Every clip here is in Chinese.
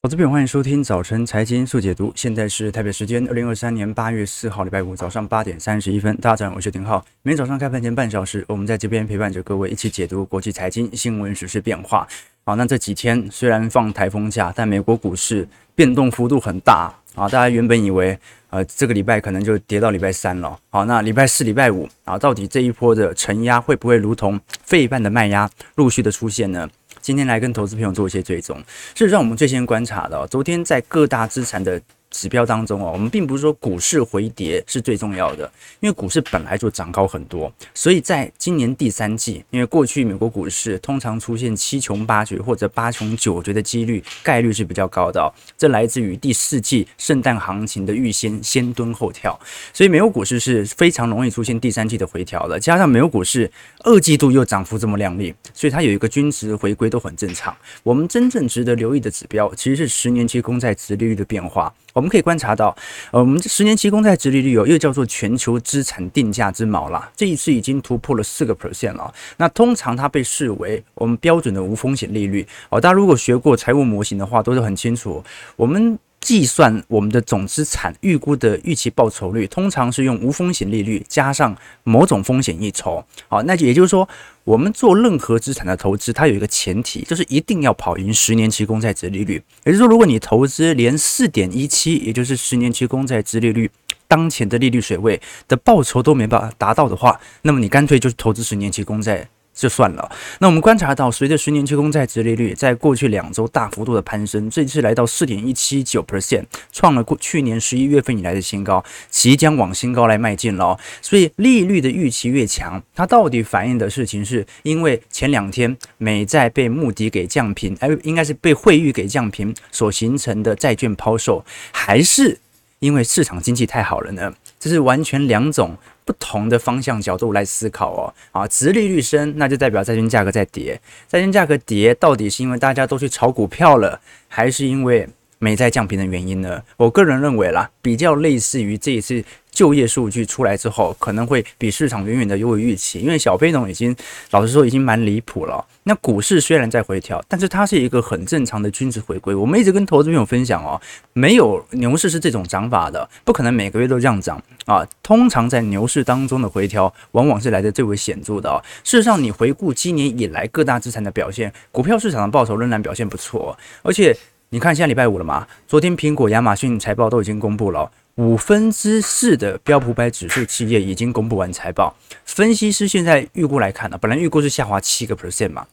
好，这边欢迎收听早晨财经速解读。现在是台北时间二零二三年八月四号礼拜五早上八点三十一分。大家好，我是丁浩。每天早上开盘前半小时，我们在这边陪伴着各位一起解读国际财经新闻、时事变化。好，那这几天虽然放台风假，但美国股市变动幅度很大啊。大家原本以为呃这个礼拜可能就跌到礼拜三了。好，那礼拜四、礼拜五啊，到底这一波的承压会不会如同费半的卖压陆续的出现呢？今天来跟投资朋友做一些追踪，事实上我们最先观察到，昨天在各大资产的。指标当中哦，我们并不是说股市回跌是最重要的，因为股市本来就涨高很多，所以在今年第三季，因为过去美国股市通常出现七穷八绝或者八穷九绝的几率概率是比较高的，这来自于第四季圣诞行情的预先先蹲后跳，所以美国股市是非常容易出现第三季的回调的，加上美国股市二季度又涨幅这么亮丽，所以它有一个均值回归都很正常。我们真正值得留意的指标其实是十年期公债殖利率的变化。我们可以观察到，呃，我们十年期公债殖利率哦又叫做全球资产定价之锚啦，这一次已经突破了四个 percent 了。那通常它被视为我们标准的无风险利率哦。大家如果学过财务模型的话，都是很清楚。我们计算我们的总资产预估的预期报酬率，通常是用无风险利率加上某种风险一筹。好，那也就是说。我们做任何资产的投资，它有一个前提，就是一定要跑赢十年期公债殖利率。也就是说，如果你投资连四点一七，也就是十年期公债殖利率当前的利率水位的报酬都没办法达到的话，那么你干脆就是投资十年期公债。就算了。那我们观察到，随着十年期公债殖利率在过去两周大幅度的攀升，这次来到四点一七九 percent，创了过去年十一月份以来的新高，即将往新高来迈进了。所以利率的预期越强，它到底反映的事情是因为前两天美债被穆迪给降评，哎，应该是被惠誉给降评所形成的债券抛售，还是因为市场经济太好了呢？这是完全两种。不同的方向角度来思考哦，啊，殖利率升，那就代表债券价格在跌，债券价格跌，到底是因为大家都去炒股票了，还是因为美债降评的原因呢？我个人认为啦，比较类似于这一次。就业数据出来之后，可能会比市场远远的优于预期，因为小非农已经老实说已经蛮离谱了。那股市虽然在回调，但是它是一个很正常的均值回归。我们一直跟投资朋友分享哦，没有牛市是这种涨法的，不可能每个月都这样涨啊。通常在牛市当中的回调，往往是来得最为显著的。事实上，你回顾今年以来各大资产的表现，股票市场的报酬仍然表现不错，而且你看现在礼拜五了嘛，昨天苹果、亚马逊财报都已经公布了。五分之四的标普百指数企业已经公布完财报，分析师现在预估来看呢，本来预估是下滑七个 percent 嘛，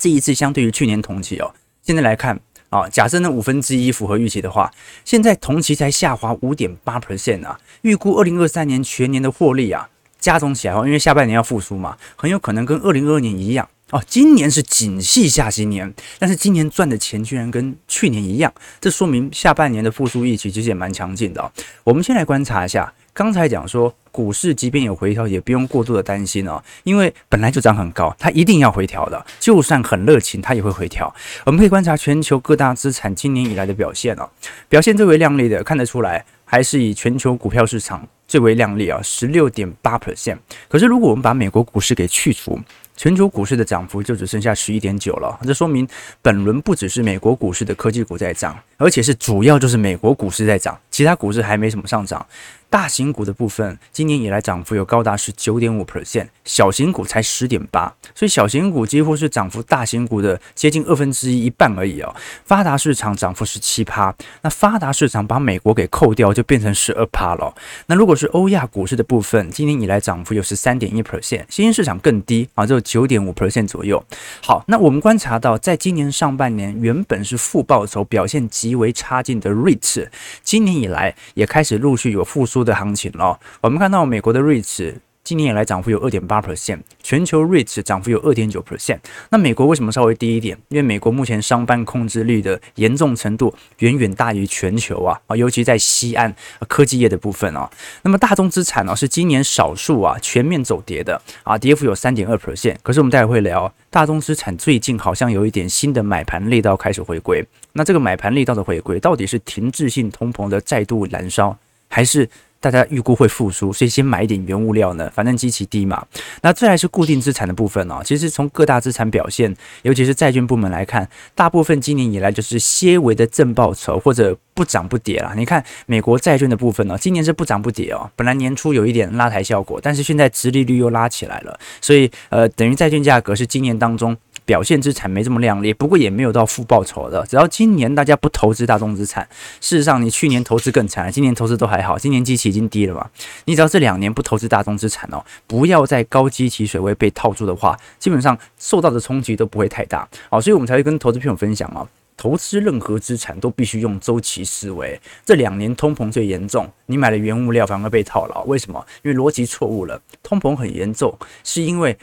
这一次相对于去年同期哦，现在来看啊，假设那五分之一符合预期的话，现在同期才下滑五点八 percent 啊，预估二零二三年全年的获利啊加总起来哦，因为下半年要复苏嘛，很有可能跟二零二二年一样。哦，今年是景气下行年，但是今年赚的钱居然跟去年一样，这说明下半年的复苏预期其实也蛮强劲的哦。我们先来观察一下，刚才讲说股市即便有回调，也不用过度的担心哦，因为本来就涨很高，它一定要回调的，就算很热情，它也会回调。我们可以观察全球各大资产今年以来的表现哦，表现最为亮丽的，看得出来还是以全球股票市场最为亮丽啊，十六点八 percent。可是如果我们把美国股市给去除，全球股市的涨幅就只剩下十一点九了，这说明本轮不只是美国股市的科技股在涨，而且是主要就是美国股市在涨，其他股市还没什么上涨。大型股的部分，今年以来涨幅有高达十九点五 percent，小型股才十点八，所以小型股几乎是涨幅大型股的接近二分之一，一半而已哦。发达市场涨幅是七趴，那发达市场把美国给扣掉，就变成十二趴了。那如果是欧亚股市的部分，今年以来涨幅有十三点一 percent，新兴市场更低啊，只有九点五 percent 左右。好，那我们观察到，在今年上半年原本是负报酬、表现极为差劲的 REIT 今年以来也开始陆续有复苏的行情了。我们看到美国的 REITs 今年以来涨幅有二点八 percent，全球 REITs 涨幅有二点九 percent。那美国为什么稍微低一点？因为美国目前商办控制率的严重程度远远大于全球啊啊，尤其在西岸科技业的部分啊。那么大宗资产呢是今年少数啊全面走跌的啊，跌幅有三点二 percent。可是我们待会会聊，大宗资产最近好像有一点新的买盘力道开始回归。那这个买盘力道的回归，到底是停滞性通膨的再度燃烧，还是？大家预估会复苏，所以先买一点原物料呢，反正基期低嘛。那再来是固定资产的部分哦，其实从各大资产表现，尤其是债券部门来看，大部分今年以来就是些微的正报酬或者不涨不跌啦。你看美国债券的部分呢，今年是不涨不跌哦，本来年初有一点拉抬效果，但是现在殖利率又拉起来了，所以呃，等于债券价格是今年当中。表现资产没这么亮丽，不过也没有到负报酬的。只要今年大家不投资大众资产，事实上你去年投资更惨，今年投资都还好，今年基期已经低了嘛。你只要这两年不投资大众资产哦，不要在高基期水位被套住的话，基本上受到的冲击都不会太大。好，所以我们才会跟投资朋友分享啊，投资任何资产都必须用周期思维。这两年通膨最严重，你买了原物料反而被套牢，为什么？因为逻辑错误了。通膨很严重，是因为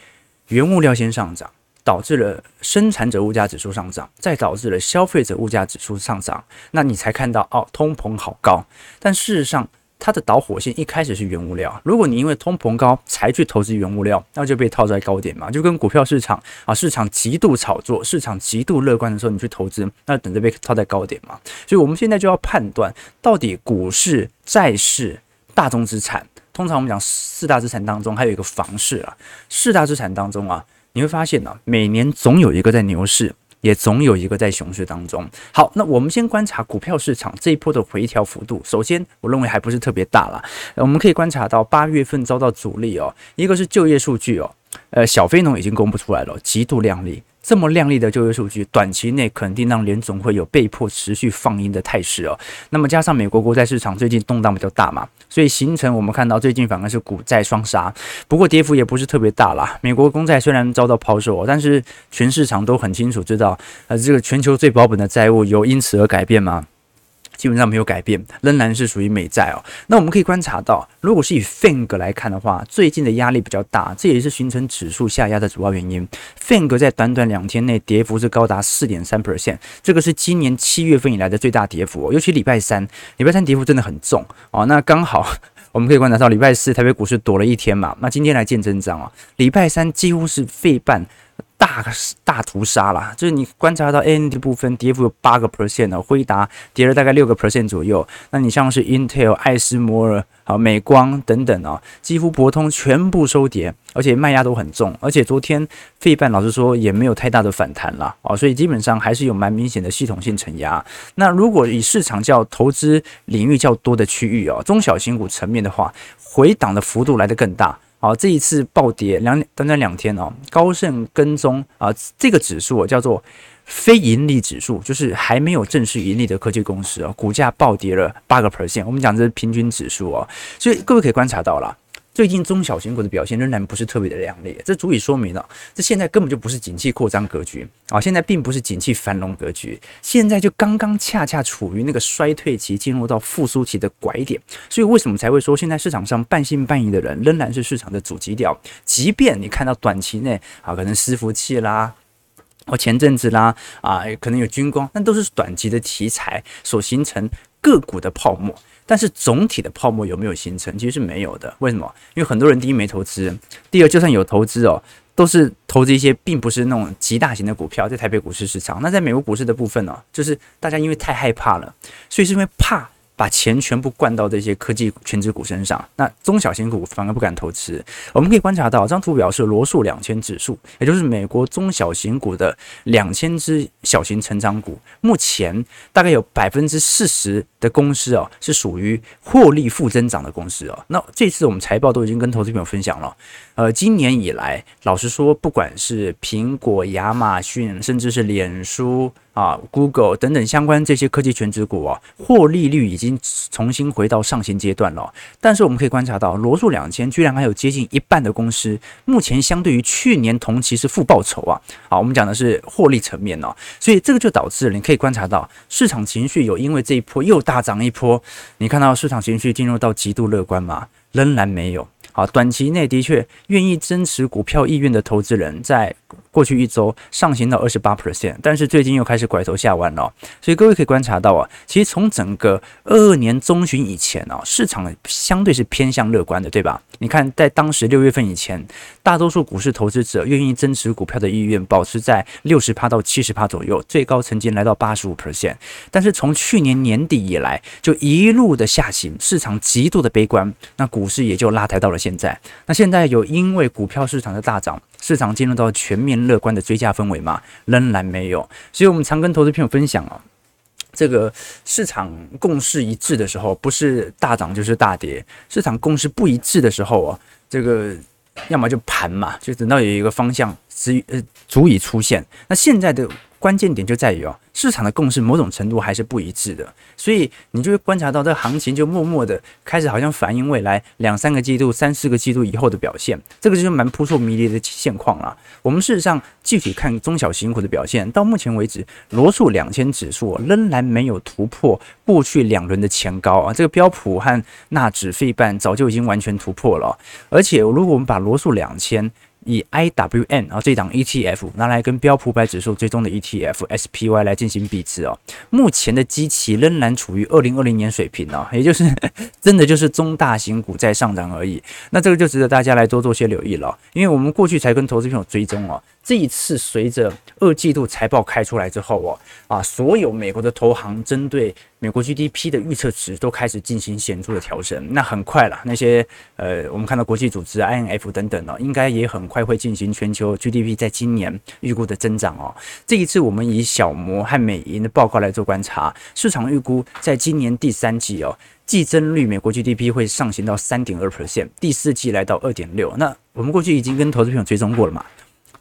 原物料先上涨。导致了生产者物价指数上涨，再导致了消费者物价指数上涨，那你才看到哦，通膨好高。但事实上，它的导火线一开始是原物料。如果你因为通膨高才去投资原物料，那就被套在高点嘛，就跟股票市场啊，市场极度炒作，市场极度乐观的时候，你去投资，那等着被套在高点嘛。所以我们现在就要判断，到底股市、债市、大宗资产，通常我们讲四大资产当中还有一个房市啊，四大资产当中啊。你会发现呢、每年总有一个在牛市，也总有一个在熊市当中。好，那我们先观察股票市场这一波的回调幅度。首先，我认为还不是特别大了。我们可以观察到八月份遭到阻力哦，一个是就业数据哦，呃，小非农已经公布出来了，极度靓丽。这么亮丽的就业数据，短期内肯定让联总会有被迫持续放鹰的态势哦。那么加上美国国债市场最近动荡比较大嘛，所以形成我们看到最近反而是股债双杀，不过跌幅也不是特别大啦。美国公债虽然遭到抛售，但是全市场都很清楚知道，呃，这个全球最保本的债务有因此而改变吗？基本上没有改变，仍然是属于美债哦。那我们可以观察到，如果是以 FANG 来看的话，最近的压力比较大，这也是形成指数下压的主要原因。FANG 在短短两天内跌幅是高达四点三 percent，这个是今年七月份以来的最大跌幅哦。尤其礼拜三，礼拜三跌幅真的很重哦。那刚好 我们可以观察到，礼拜四台北股市躲了一天嘛，那今天来见真章哦。礼拜三几乎是费半。大大屠杀啦，就是你观察到 AMD 部分跌幅有八个 percent 哦，辉达跌了大概六个 percent 左右。那你像是 Intel、艾斯摩尔、好美光等等哦，几乎博通全部收跌，而且卖压都很重。而且昨天费半老实说也没有太大的反弹啦，哦，所以基本上还是有蛮明显的系统性承压。那如果以市场较投资领域较多的区域哦，中小型股层面的话，回档的幅度来得更大。好，这一次暴跌两短短两天哦，高盛跟踪啊，这个指数叫做非盈利指数，就是还没有正式盈利的科技公司哦，股价暴跌了八个 percent。我们讲这是平均指数哦，所以各位可以观察到了。最近中小型股的表现仍然不是特别的亮丽，这足以说明了，这现在根本就不是景气扩张格局啊，现在并不是景气繁荣格局，现在就刚刚恰恰处于那个衰退期进入到复苏期的拐点，所以为什么才会说现在市场上半信半疑的人仍然是市场的主基调，即便你看到短期内啊可能伺服器啦，或前阵子啦啊可能有军工，那都是短期的题材所形成个股的泡沫。但是总体的泡沫有没有形成？其实是没有的。为什么？因为很多人第一没投资，第二就算有投资哦，都是投资一些并不是那种极大型的股票，在台北股市市场。那在美国股市的部分呢，就是大家因为太害怕了，所以是因为怕。把钱全部灌到这些科技权值股身上，那中小型股反而不敢投资。我们可以观察到，这张图表示罗素两千指数，也就是美国中小型股的两千只小型成长股，目前大概有百分之四十的公司哦，是属于获利负增长的公司哦。那这次我们财报都已经跟投资朋友分享了，呃，今年以来，老实说，不管是苹果、亚马逊，甚至是脸书。啊，Google 等等相关这些科技全职股啊，获利率已经重新回到上行阶段了。但是我们可以观察到，罗素两千居然还有接近一半的公司，目前相对于去年同期是负报酬啊。好，我们讲的是获利层面哦，所以这个就导致你可以观察到市场情绪有因为这一波又大涨一波，你看到市场情绪进入到极度乐观吗？仍然没有。啊，短期内的确愿意增持股票意愿的投资人在过去一周上行到二十八 percent，但是最近又开始拐头下弯了。所以各位可以观察到啊，其实从整个二二年中旬以前啊，市场相对是偏向乐观的，对吧？你看，在当时六月份以前，大多数股市投资者愿意增持股票的意愿保持在六十趴到七十趴左右，最高曾经来到八十五 percent。但是从去年年底以来，就一路的下行，市场极度的悲观，那股市也就拉抬到了现在。那现在有因为股票市场的大涨，市场进入到全面乐观的追加氛围吗？仍然没有。所以我们常跟投资朋友分享哦，这个市场共识一致的时候，不是大涨就是大跌；市场共识不一致的时候啊，这个要么就盘嘛，就等到有一个方向足呃足以出现。那现在的关键点就在于哦。市场的共识某种程度还是不一致的，所以你就会观察到这行情就默默的开始好像反映未来两三个季度、三四个季度以后的表现，这个就是蛮扑朔迷离的现况了。我们事实上具体看中小型股的表现，到目前为止，罗素两千指数仍然没有突破过去两轮的前高啊，这个标普和纳指费半早就已经完全突破了，而且如果我们把罗素两千以 IWN 啊这档 ETF 拿来跟标普百指数追踪的 ETF SPY 来进行比值哦，目前的基期仍然处于二零二零年水平哦，也就是 真的就是中大型股在上涨而已。那这个就值得大家来多做些留意了，因为我们过去才跟投资朋友追踪哦。这一次随着二季度财报开出来之后哦，啊，所有美国的投行针对美国 GDP 的预测值都开始进行显著的调整。那很快了，那些呃，我们看到国际组织 IMF 等等哦，应该也很快会进行全球 GDP 在今年预估的增长哦。这一次我们以小摩和美银的报告来做观察，市场预估在今年第三季哦，季增率美国 GDP 会上行到三点二 percent，第四季来到二点六。那我们过去已经跟投资朋友追踪过了嘛？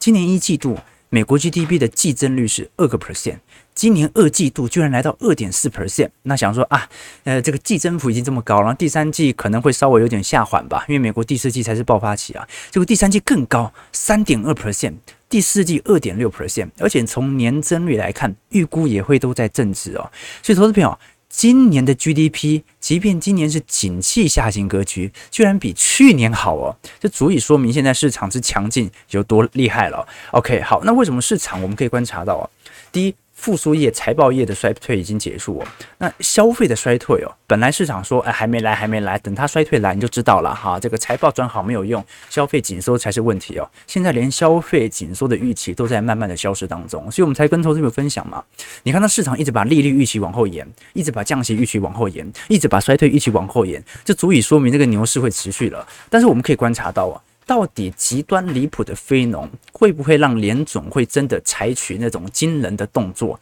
今年一季度美国 GDP 的季增率是二个 percent，今年二季度居然来到二点四 percent。那想说啊，呃，这个季增幅已经这么高了，第三季可能会稍微有点下缓吧，因为美国第四季才是爆发期啊。结果第三季更高，三点二 percent，第四季二点六 percent，而且从年增率来看，预估也会都在正值哦。所以投资朋友。今年的 GDP，即便今年是景气下行格局，居然比去年好哦，这足以说明现在市场之强劲有多厉害了。OK，好，那为什么市场我们可以观察到啊？第一。复苏业、财报业的衰退已经结束哦，那消费的衰退哦，本来市场说哎还没来还没来，等它衰退来你就知道了哈，这个财报转好没有用，消费紧缩才是问题哦。现在连消费紧缩的预期都在慢慢的消失当中，所以我们才跟投资朋友分享嘛。你看到市场一直把利率预期往后延，一直把降息预期往后延，一直把衰退预期往后延，就足以说明这个牛市会持续了。但是我们可以观察到啊。到底极端离谱的非农会不会让联总会真的采取那种惊人的动作，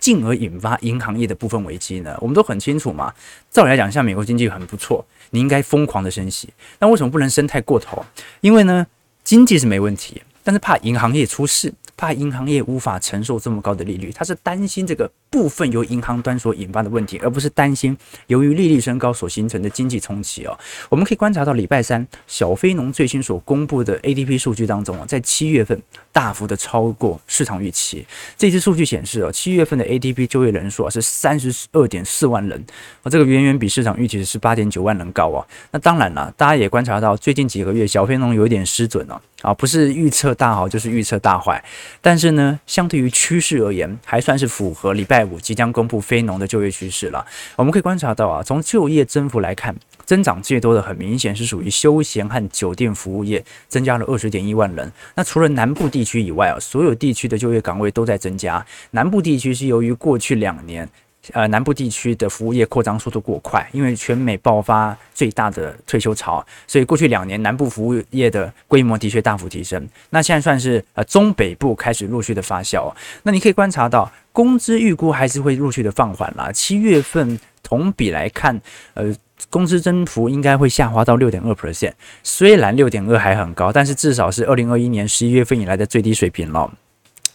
进而引发银行业的部分危机呢？我们都很清楚嘛。照理来讲，像美国经济很不错，你应该疯狂的升息，那为什么不能升太过头？因为呢，经济是没问题，但是怕银行业出事。怕银行业无法承受这么高的利率，他是担心这个部分由银行端所引发的问题，而不是担心由于利率升高所形成的经济冲击哦。我们可以观察到礼拜三小非农最新所公布的 ADP 数据当中啊，在七月份大幅的超过市场预期。这次数据显示哦，七月份的 ADP 就业人数啊是三十二点四万人，啊，这个远远比市场预期的十八点九万人高啊。那当然了，大家也观察到最近几个月小非农有一点失准了啊，不是预测大好就是预测大坏。但是呢，相对于趋势而言，还算是符合礼拜五即将公布非农的就业趋势了。我们可以观察到啊，从就业增幅来看，增长最多的很明显是属于休闲和酒店服务业，增加了二十点一万人。那除了南部地区以外啊，所有地区的就业岗位都在增加。南部地区是由于过去两年。呃，南部地区的服务业扩张速度过快，因为全美爆发最大的退休潮，所以过去两年南部服务业的规模的确大幅提升。那现在算是呃中北部开始陆续的发酵。那你可以观察到，工资预估还是会陆续的放缓啦。七月份同比来看，呃，工资增幅应该会下滑到六点二 percent。虽然六点二还很高，但是至少是二零二一年十一月份以来的最低水平了。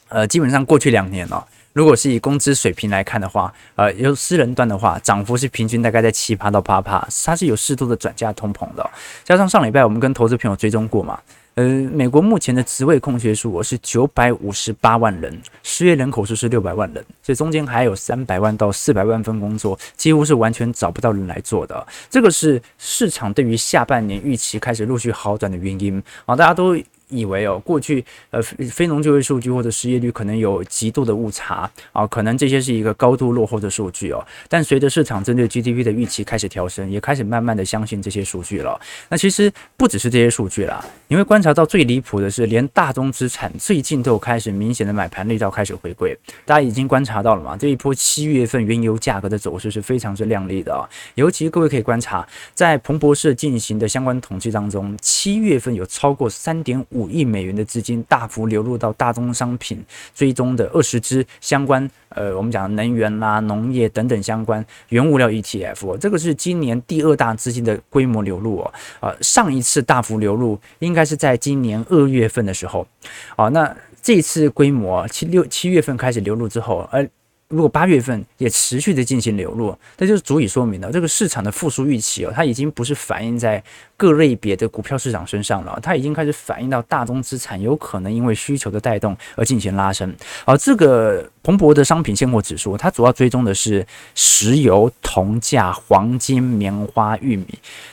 呃，基本上过去两年了。如果是以工资水平来看的话，呃，由私人端的话，涨幅是平均大概在七趴到八趴，它是有适度的转嫁通膨的。加上上礼拜我们跟投资朋友追踪过嘛，呃，美国目前的职位空缺数我是九百五十八万人，失业人口数是六百万人，所以中间还有三百万到四百万份工作，几乎是完全找不到人来做的。这个是市场对于下半年预期开始陆续好转的原因啊，大家都。以为哦，过去呃非非农就业数据或者失业率可能有极度的误差啊，可能这些是一个高度落后的数据哦。但随着市场针对 GDP 的预期开始调升，也开始慢慢的相信这些数据了。那其实不只是这些数据啦，你会观察到最离谱的是，连大宗资产最近都开始明显的买盘力道开始回归。大家已经观察到了嘛？这一波七月份原油价格的走势是非常之亮丽的啊，尤其各位可以观察，在彭博社进行的相关统计当中，七月份有超过三点五。五亿美元的资金大幅流入到大宗商品追踪的二十只相关，呃，我们讲能源啦、农业等等相关原物料 ETF，这个是今年第二大资金的规模流入哦。呃，上一次大幅流入应该是在今年二月份的时候，啊，那这次规模七六七月份开始流入之后，呃。如果八月份也持续的进行流入，那就足以说明了这个市场的复苏预期哦，它已经不是反映在各类别的股票市场身上了，它已经开始反映到大宗资产有可能因为需求的带动而进行拉升。而这个彭博的商品现货指数，它主要追踪的是石油、铜价、黄金、棉花、玉米，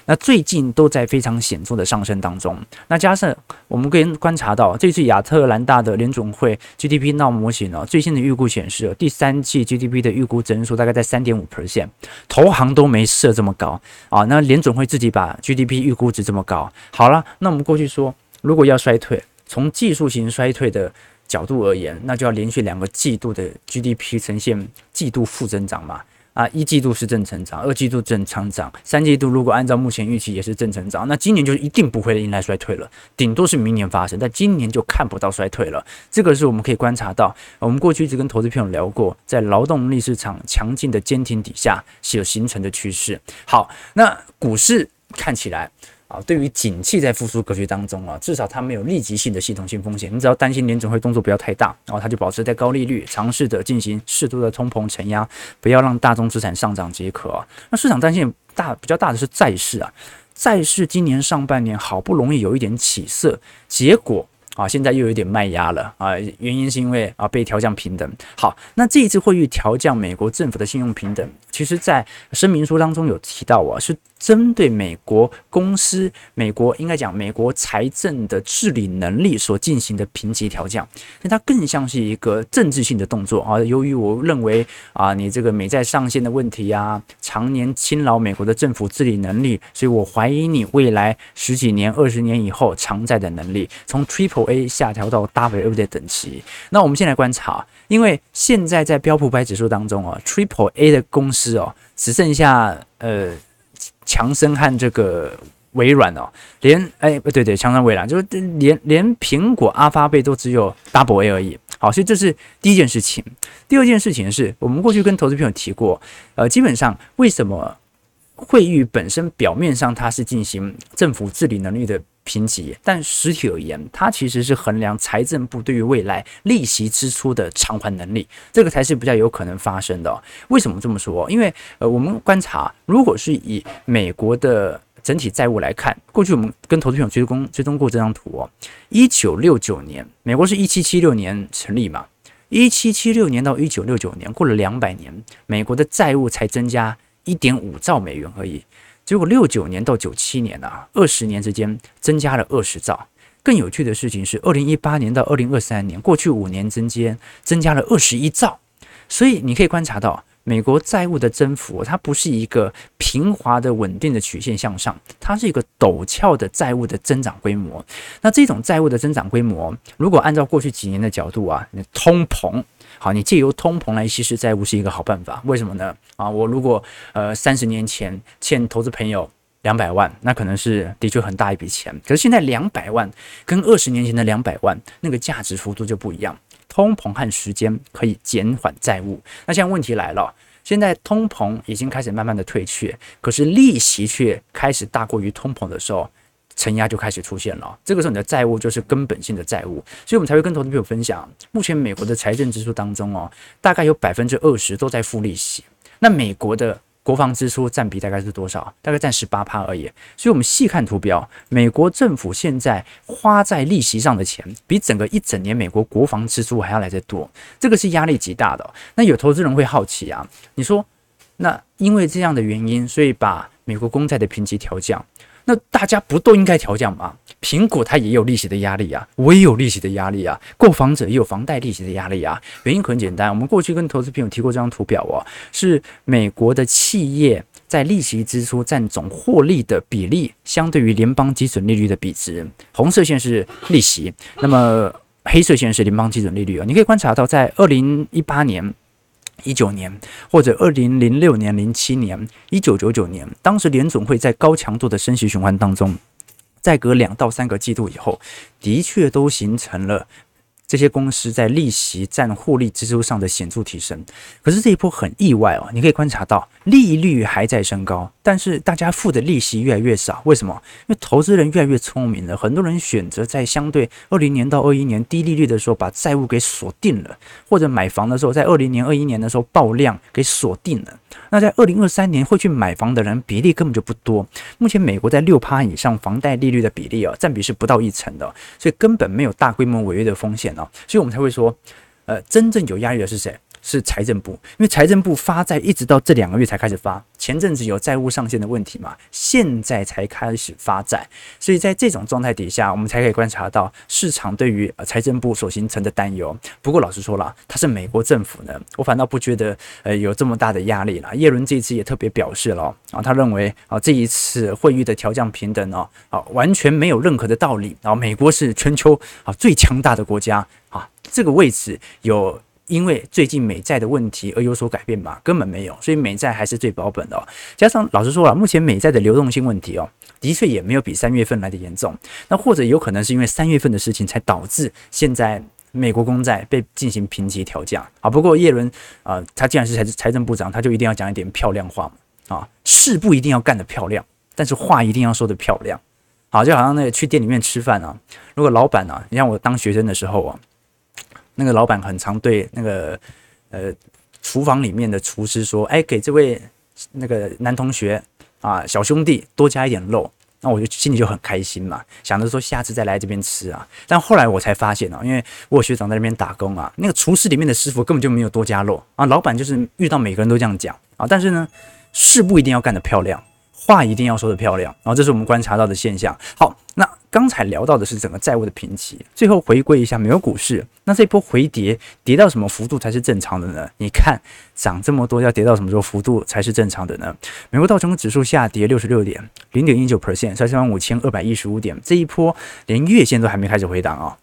那最近都在非常显著的上升当中。那加上我们可以观察到，这次亚特兰大的联总会 GDP 闹模型呢，最新的预估显示，第三季 GDP 的预估增速大概在三点五 percent，投行都没设这么高啊。那联总会自己把 GDP 预估值这么高，好了，那我们过去说，如果要衰退，从技术型衰退的角度而言，那就要连续两个季度的 GDP 呈现季度负增长嘛。啊，一季度是正成长，二季度正成长，三季度如果按照目前预期也是正成长，那今年就一定不会迎来衰退了，顶多是明年发生，但今年就看不到衰退了。这个是我们可以观察到，我们过去一直跟投资朋友聊过，在劳动力市场强劲的坚挺底下是有形成的趋势。好，那股市看起来。啊，对于景气在复苏格局当中啊，至少它没有立即性的系统性风险。你只要担心联准会动作不要太大，然后它就保持在高利率，尝试着进行适度的通膨承压，不要让大宗资产上涨即可啊。那市场担心大比较大的是债市啊，债市今年上半年好不容易有一点起色，结果。啊，现在又有点卖压了啊！原因是因为啊被调降平等。好，那这一次会议调降美国政府的信用平等，其实在声明书当中有提到啊，是针对美国公司、美国应该讲美国财政的治理能力所进行的评级调降。那它更像是一个政治性的动作啊。由于我认为啊，你这个美债上限的问题呀，常年侵扰美国的政府治理能力，所以我怀疑你未来十几年、二十年以后偿债的能力，从 Triple。A 下调到 W A 的等级。那我们先来观察，因为现在在标普百指数当中啊，Triple A 的公司哦，只剩下呃强生和这个微软哦，连哎不对对，强生微软就是连连苹果、阿发贝都只有 Double A 而已。好，所以这是第一件事情。第二件事情是我们过去跟投资朋友提过，呃，基本上为什么会议本身表面上它是进行政府治理能力的。评级，但实体而言，它其实是衡量财政部对于未来利息支出的偿还能力，这个才是比较有可能发生的。为什么这么说？因为呃，我们观察，如果是以美国的整体债务来看，过去我们跟投资朋友追踪追踪过这张图哦，一九六九年，美国是一七七六年成立嘛，一七七六年到一九六九年，过了两百年，美国的债务才增加一点五兆美元而已。结果六九年到九七年啊，二十年之间增加了二十兆。更有趣的事情是，二零一八年到二零二三年，过去五年之间增加了二十一兆。所以你可以观察到，美国债务的增幅，它不是一个平滑的稳定的曲线向上，它是一个陡峭的债务的增长规模。那这种债务的增长规模，如果按照过去几年的角度啊，通膨。好，你借由通膨来稀释债务是一个好办法，为什么呢？啊，我如果呃三十年前欠投资朋友两百万，那可能是的确很大一笔钱。可是现在两百万跟二十年前的两百万那个价值幅度就不一样。通膨和时间可以减缓债务。那现在问题来了，现在通膨已经开始慢慢的退却，可是利息却开始大过于通膨的时候。承压就开始出现了，这个时候你的债务就是根本性的债务，所以我们才会跟投资朋友分享，目前美国的财政支出当中哦，大概有百分之二十都在付利息。那美国的国防支出占比大概是多少？大概占十八趴而已。所以我们细看图标，美国政府现在花在利息上的钱，比整个一整年美国国防支出还要来得多，这个是压力极大的。那有投资人会好奇啊，你说，那因为这样的原因，所以把美国公债的评级调降。那大家不都应该调降吗？苹果它也有利息的压力啊，我也有利息的压力啊，购房者也有房贷利息的压力啊。原因很简单，我们过去跟投资朋友提过这张图表哦，是美国的企业在利息支出占总获利的比例，相对于联邦基准利率的比值。红色线是利息，那么黑色线是联邦基准利率啊。你可以观察到，在二零一八年、一九年，或者二零零六年、零七年、一九九九年，当时联总会在高强度的升息循环当中。再隔两到三个季度以后，的确都形成了这些公司在利息占获利支出上的显著提升。可是这一波很意外哦，你可以观察到利率还在升高。但是大家付的利息越来越少，为什么？因为投资人越来越聪明了，很多人选择在相对二零年到二一年低利率的时候把债务给锁定了，或者买房的时候在二零年、二一年的时候爆量给锁定了。那在二零二三年会去买房的人比例根本就不多。目前美国在六趴以上房贷利率的比例啊，占比是不到一成的，所以根本没有大规模违约的风险哦。所以我们才会说，呃，真正有压力的是谁？是财政部，因为财政部发债一直到这两个月才开始发，前阵子有债务上限的问题嘛，现在才开始发债，所以在这种状态底下，我们才可以观察到市场对于财政部所形成的担忧。不过老实说了，他是美国政府呢，我反倒不觉得呃有这么大的压力了。叶伦这次也特别表示了啊，他认为啊这一次会议的调降平等哦啊完全没有任何的道理啊，美国是全球啊最强大的国家啊，这个位置有。因为最近美债的问题而有所改变吧？根本没有，所以美债还是最保本的哦。加上老实说了，目前美债的流动性问题哦，的确也没有比三月份来的严重。那或者有可能是因为三月份的事情才导致现在美国公债被进行评级调降啊。不过叶伦啊，他既然是财财政部长，他就一定要讲一点漂亮话嘛啊，事不一定要干得漂亮，但是话一定要说得漂亮。好，就好像那个去店里面吃饭啊，如果老板啊，你像我当学生的时候啊。那个老板很常对那个呃厨房里面的厨师说：“哎，给这位那个男同学啊，小兄弟多加一点肉。”那我就心里就很开心嘛，想着说下次再来这边吃啊。但后来我才发现啊，因为我学长在那边打工啊，那个厨师里面的师傅根本就没有多加肉啊。老板就是遇到每个人都这样讲啊，但是呢，事不一定要干得漂亮。话一定要说得漂亮，然后这是我们观察到的现象。好，那刚才聊到的是整个债务的评级，最后回归一下美国股市，那这波回跌跌到什么幅度才是正常的呢？你看涨这么多，要跌到什么时候幅度才是正常的呢？美国道琼指数下跌六十六点，零点一九 percent，三万五千二百一十五点，这一波连月线都还没开始回档啊。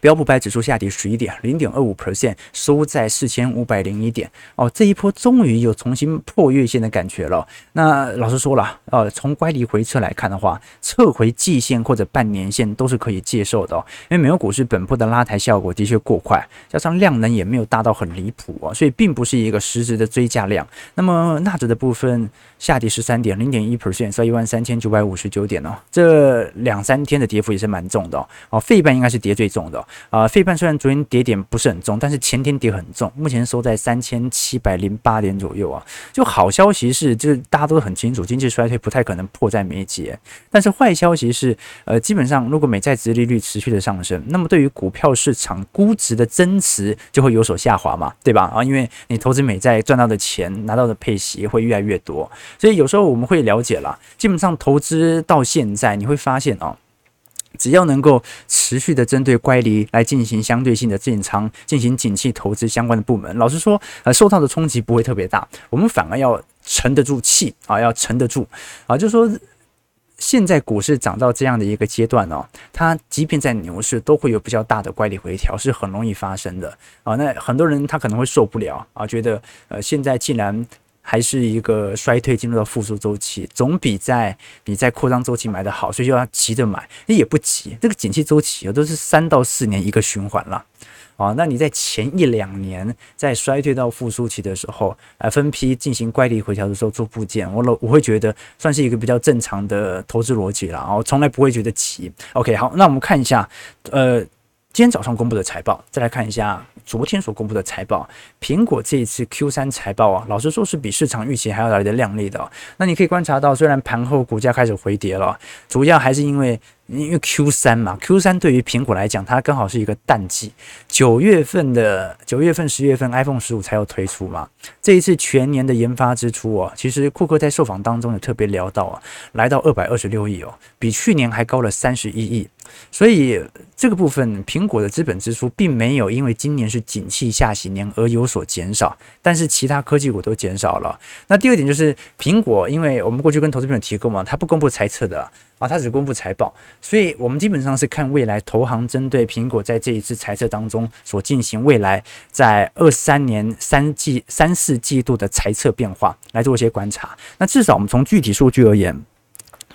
标普百指数下跌十一点，零点二五 percent，收在四千五百零一点。哦，这一波终于有重新破月线的感觉了。那老实说了，呃，从乖离回撤来看的话，撤回季线或者半年线都是可以接受的哦。因为美国股市本波的拉抬效果的确过快，加上量能也没有大到很离谱哦，所以并不是一个实质的追价量。那么纳指的部分下跌十三点，零点一 percent，收一万三千九百五十九点哦。这两三天的跌幅也是蛮重的哦。哦，费半应该是跌最重的。啊，费半虽然昨天跌点不是很重，但是前天跌很重，目前收在三千七百零八点左右啊。就好消息是，就是大家都很清楚，经济衰退不太可能迫在眉睫。但是坏消息是，呃，基本上如果美债殖利率持续的上升，那么对于股票市场估值的增持就会有所下滑嘛，对吧？啊，因为你投资美债赚到的钱拿到的配息会越来越多，所以有时候我们会了解了，基本上投资到现在你会发现啊。只要能够持续的针对乖离来进行相对性的建仓，进行景气投资相关的部门，老实说，呃，受到的冲击不会特别大。我们反而要沉得住气啊，要沉得住啊。就是说，现在股市涨到这样的一个阶段哦，它即便在牛市都会有比较大的乖离回调，是很容易发生的啊。那很多人他可能会受不了啊，觉得呃，现在既然还是一个衰退进入到复苏周期，总比在你在扩张周期买的好，所以就要急着买，那也不急。这个景气周期啊，都是三到四年一个循环了啊。那你在前一两年在衰退到复苏期的时候，呃，分批进行乖离回调的时候做部件，我老我会觉得算是一个比较正常的投资逻辑了啊，我从来不会觉得急。OK，好，那我们看一下，呃。今天早上公布的财报，再来看一下昨天所公布的财报。苹果这一次 Q 三财报啊，老实说是比市场预期还要来的亮丽的。那你可以观察到，虽然盘后股价开始回跌了，主要还是因为。因为 Q 三嘛，Q 三对于苹果来讲，它刚好是一个淡季。九月份的九月份、十月份，iPhone 十五才要推出嘛。这一次全年的研发支出哦，其实库克在受访当中也特别聊到啊，来到二百二十六亿哦，比去年还高了三十一亿。所以这个部分，苹果的资本支出并没有因为今年是景气下行年而有所减少，但是其他科技股都减少了。那第二点就是苹果，因为我们过去跟投资朋友提过嘛，它不公布财测的。啊，它只公布财报，所以我们基本上是看未来投行针对苹果在这一次财测当中所进行未来在二三年三季三四季度的财测变化来做一些观察。那至少我们从具体数据而言，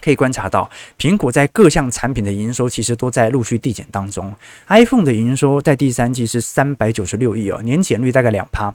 可以观察到苹果在各项产品的营收其实都在陆续递减当中。iPhone 的营收在第三季是三百九十六亿哦，年减率大概两趴。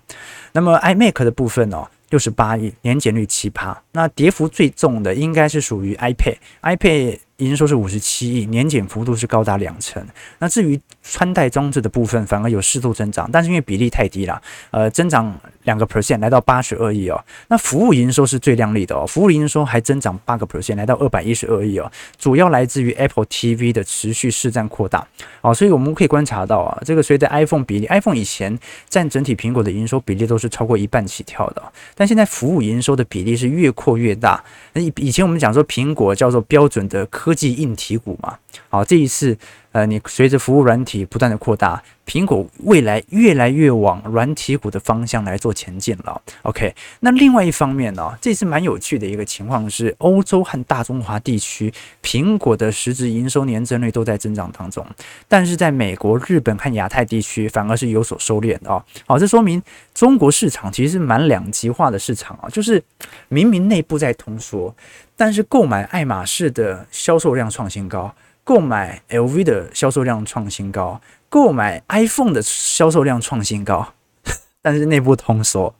那么 iMac 的部分哦。六十八亿，年减率七趴。那跌幅最重的应该是属于 iPad，iPad。营收是五十七亿，年减幅度是高达两成。那至于穿戴装置的部分，反而有适度增长，但是因为比例太低了，呃，增长两个 percent，来到八十二亿哦。那服务营收是最亮丽的哦，服务营收还增长八个 percent，来到二百一十二亿哦，主要来自于 Apple TV 的持续市占扩大哦。所以我们可以观察到啊，这个随着 iPhone 比例，iPhone 以前占整体苹果的营收比例都是超过一半起跳的，但现在服务营收的比例是越扩越大。那以以前我们讲说苹果叫做标准的科技硬体股嘛，好，这一次，呃，你随着服务软体不断的扩大，苹果未来越来越往软体股的方向来做前进了。OK，那另外一方面呢，这次蛮有趣的一个情况是，欧洲和大中华地区苹果的实质营收年增率都在增长当中，但是在美国、日本和亚太地区反而是有所收敛的。哦。好，这说明中国市场其实是蛮两极化的市场啊，就是明明内部在通缩。但是购买爱马仕的销售量创新高，购买 LV 的销售量创新高，购买 iPhone 的销售量创新高，但是内部通缩，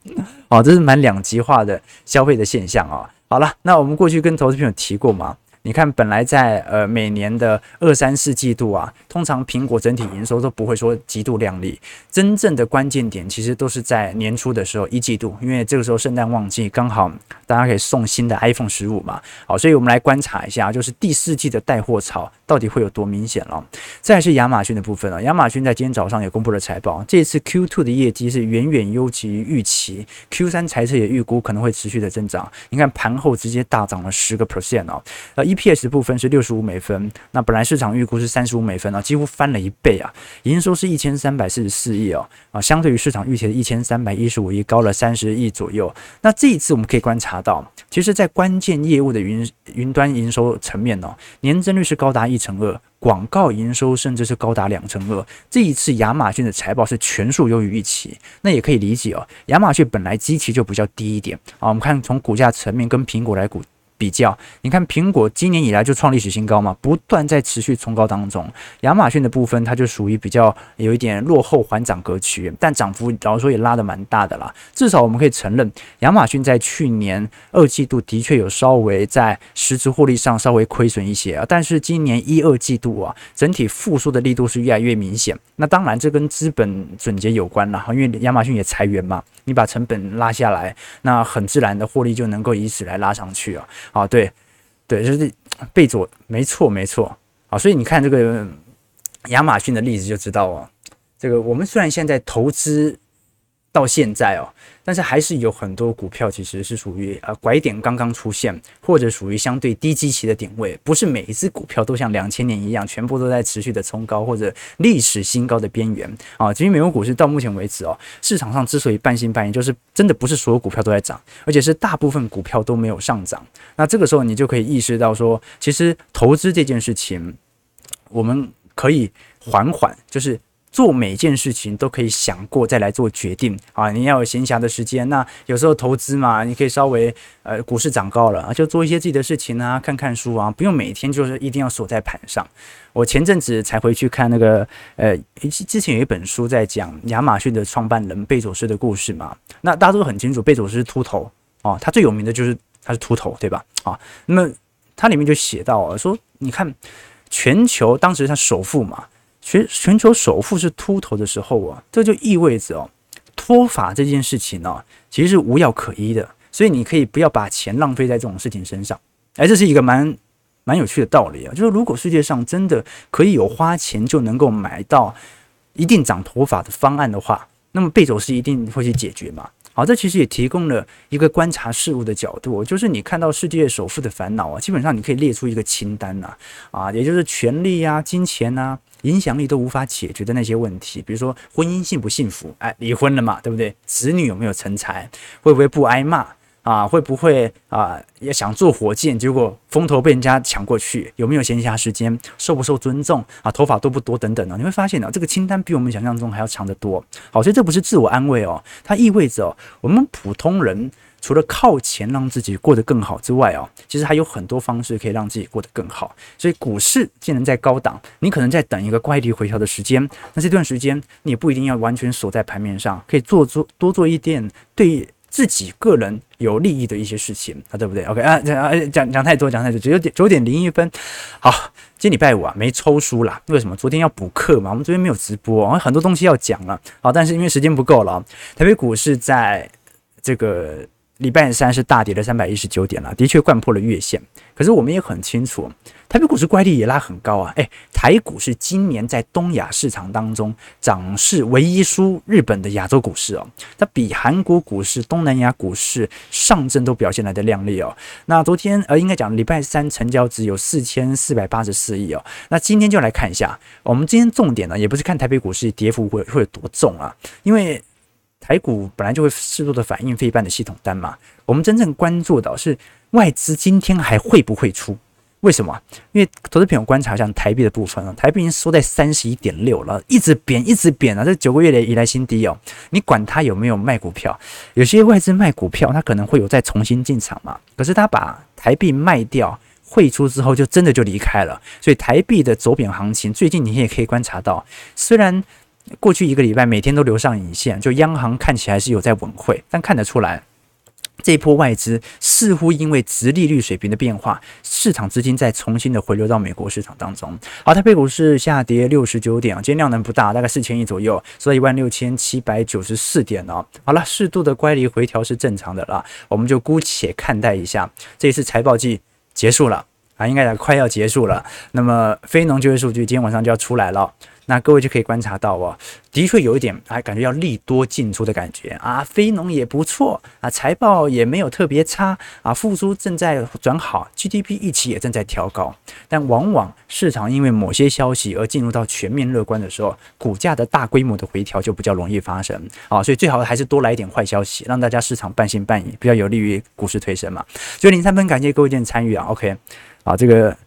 哦，这是蛮两极化的消费的现象啊。好了，那我们过去跟投资朋友提过吗。你看，本来在呃每年的二三四季度啊，通常苹果整体营收都不会说极度亮丽，真正的关键点其实都是在年初的时候一季度，因为这个时候圣诞旺季刚好大家可以送新的 iPhone 十五嘛，好，所以我们来观察一下，就是第四季的带货潮到底会有多明显了。再来是亚马逊的部分了，亚马逊在今天早上也公布了财报，这次 Q2 的业绩是远远优于预期，Q3 财测也预估可能会持续的增长，你看盘后直接大涨了十个 percent 哦，呃。EPS 部分是六十五美分，那本来市场预估是三十五美分啊，几乎翻了一倍啊。营收是一千三百四十四亿哦，啊，相对于市场预期的一千三百一十五亿高了三十亿左右。那这一次我们可以观察到，其实，在关键业务的云云端营收层面哦，年增率是高达一成二，广告营收甚至是高达两成二。这一次亚马逊的财报是全数优于预期，那也可以理解哦，亚马逊本来基期就比较低一点啊。我们看从股价层面跟苹果来股。比较，你看苹果今年以来就创历史新高嘛，不断在持续冲高当中。亚马逊的部分，它就属于比较有一点落后缓涨格局，但涨幅老实说也拉得蛮大的啦。至少我们可以承认，亚马逊在去年二季度的确有稍微在实质获利上稍微亏损一些啊，但是今年一二季度啊，整体复苏的力度是越来越明显。那当然这跟资本准结有关了，因为亚马逊也裁员嘛，你把成本拉下来，那很自然的获利就能够以此来拉上去啊。啊，对，对，就是贝佐，没错，没错，啊，所以你看这个亚马逊的例子就知道哦，这个我们虽然现在投资。到现在哦，但是还是有很多股票其实是属于呃拐点刚刚出现，或者属于相对低基期的点位，不是每一只股票都像两千年一样，全部都在持续的冲高或者历史新高的边缘啊。其实美国股市到目前为止哦，市场上之所以半信半疑，就是真的不是所有股票都在涨，而且是大部分股票都没有上涨。那这个时候你就可以意识到说，其实投资这件事情，我们可以缓缓，就是。做每件事情都可以想过再来做决定啊！你要有闲暇的时间，那有时候投资嘛，你可以稍微呃股市涨高了啊，就做一些自己的事情啊，看看书啊，不用每天就是一定要锁在盘上。我前阵子才回去看那个呃，之前有一本书在讲亚马逊的创办人贝佐斯的故事嘛，那大家都很清楚，贝佐斯是秃头哦，他最有名的就是他是秃头，对吧？啊，那么他里面就写到啊，说你看全球当时他首富嘛。全全球首富是秃头的时候啊，这就意味着哦，脱发这件事情呢，其实是无药可医的。所以你可以不要把钱浪费在这种事情身上。哎，这是一个蛮蛮有趣的道理啊，就是如果世界上真的可以有花钱就能够买到一定长头发的方案的话，那么贝佐斯一定会去解决嘛。好，这其实也提供了一个观察事物的角度，就是你看到世界首富的烦恼啊，基本上你可以列出一个清单呐，啊，也就是权力啊、金钱啊、影响力都无法解决的那些问题，比如说婚姻幸不幸福，哎，离婚了嘛，对不对？子女有没有成才，会不会不挨骂？啊，会不会啊？也想坐火箭，结果风头被人家抢过去？有没有闲暇时间？受不受尊重？啊，头发多不多？等等呢？你会发现呢，这个清单比我们想象中还要长得多。好，所以这不是自我安慰哦，它意味着我们普通人除了靠钱让自己过得更好之外哦，其实还有很多方式可以让自己过得更好。所以股市既然在高档，你可能在等一个乖离回调的时间，那这段时间你不一定要完全锁在盘面上，可以做做多做一点对自己个人有利益的一些事情啊，对不对？OK 啊，讲讲讲太多，讲太多，只有点九点零一分。好，今礼拜五啊，没抽书啦。为什么？昨天要补课嘛，我们昨天没有直播，很多东西要讲了。好，但是因为时间不够了，台北股市在这个。礼拜三是大跌了三百一十九点了，的确掼破了月线。可是我们也很清楚，台北股市乖离也拉很高啊。诶，台股是今年在东亚市场当中涨势唯一输日本的亚洲股市哦。它比韩国股市、东南亚股市上证都表现来的亮丽哦。那昨天呃，应该讲礼拜三成交只有四千四百八十四亿哦。那今天就来看一下，我们今天重点呢，也不是看台北股市跌幅会会有多重啊，因为。台股本来就会适度的反映费半的系统单嘛，我们真正关注的是外资今天还会不会出？为什么？因为投资朋友观察一下台币的部分啊，台币已经收在三十一点六了，一直贬一直贬啊，这九个月的以来新低哦。你管它有没有卖股票，有些外资卖股票，他可能会有再重新进场嘛，可是他把台币卖掉汇出之后，就真的就离开了。所以台币的走贬行情，最近你也可以观察到，虽然。过去一个礼拜，每天都留上影线，就央行看起来是有在稳汇，但看得出来，这一波外资似乎因为殖利率水平的变化，市场资金在重新的回流到美国市场当中。好，台北股市下跌六十九点啊，今天量能不大，大概四千亿左右，收在一万六千七百九十四点哦。好了，适度的乖离回调是正常的了，我们就姑且看待一下，这一次财报季结束了啊，应该快要结束了。那么非农就业数据今天晚上就要出来了。那各位就可以观察到哦，的确有一点，哎，感觉要利多进出的感觉啊，非农也不错啊，财报也没有特别差啊，复苏正在转好，GDP 预期也正在调高，但往往市场因为某些消息而进入到全面乐观的时候，股价的大规模的回调就比较容易发生啊，所以最好还是多来一点坏消息，让大家市场半信半疑，比较有利于股市推升嘛。所以零三分，感谢各位今天参与啊，OK，啊，这个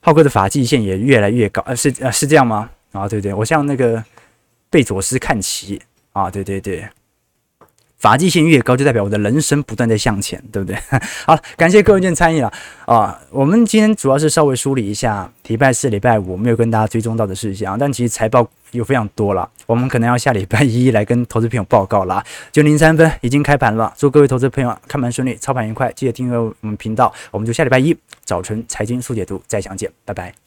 浩哥的发际线也越来越高，呃，是呃是这样吗？啊，对对，我向那个贝佐斯看齐啊，对对对，发际线越高，就代表我的人生不断在向前，对不对？好，感谢各位今天参与了啊，我们今天主要是稍微梳理一下礼拜四、礼拜五没有跟大家追踪到的事项，但其实财报有非常多了，我们可能要下礼拜一来跟投资朋友报告了。九零三分已经开盘了，祝各位投资朋友开盘顺利，操盘愉快，记得订阅我们频道，我们就下礼拜一早晨财经速解读再相见，拜拜。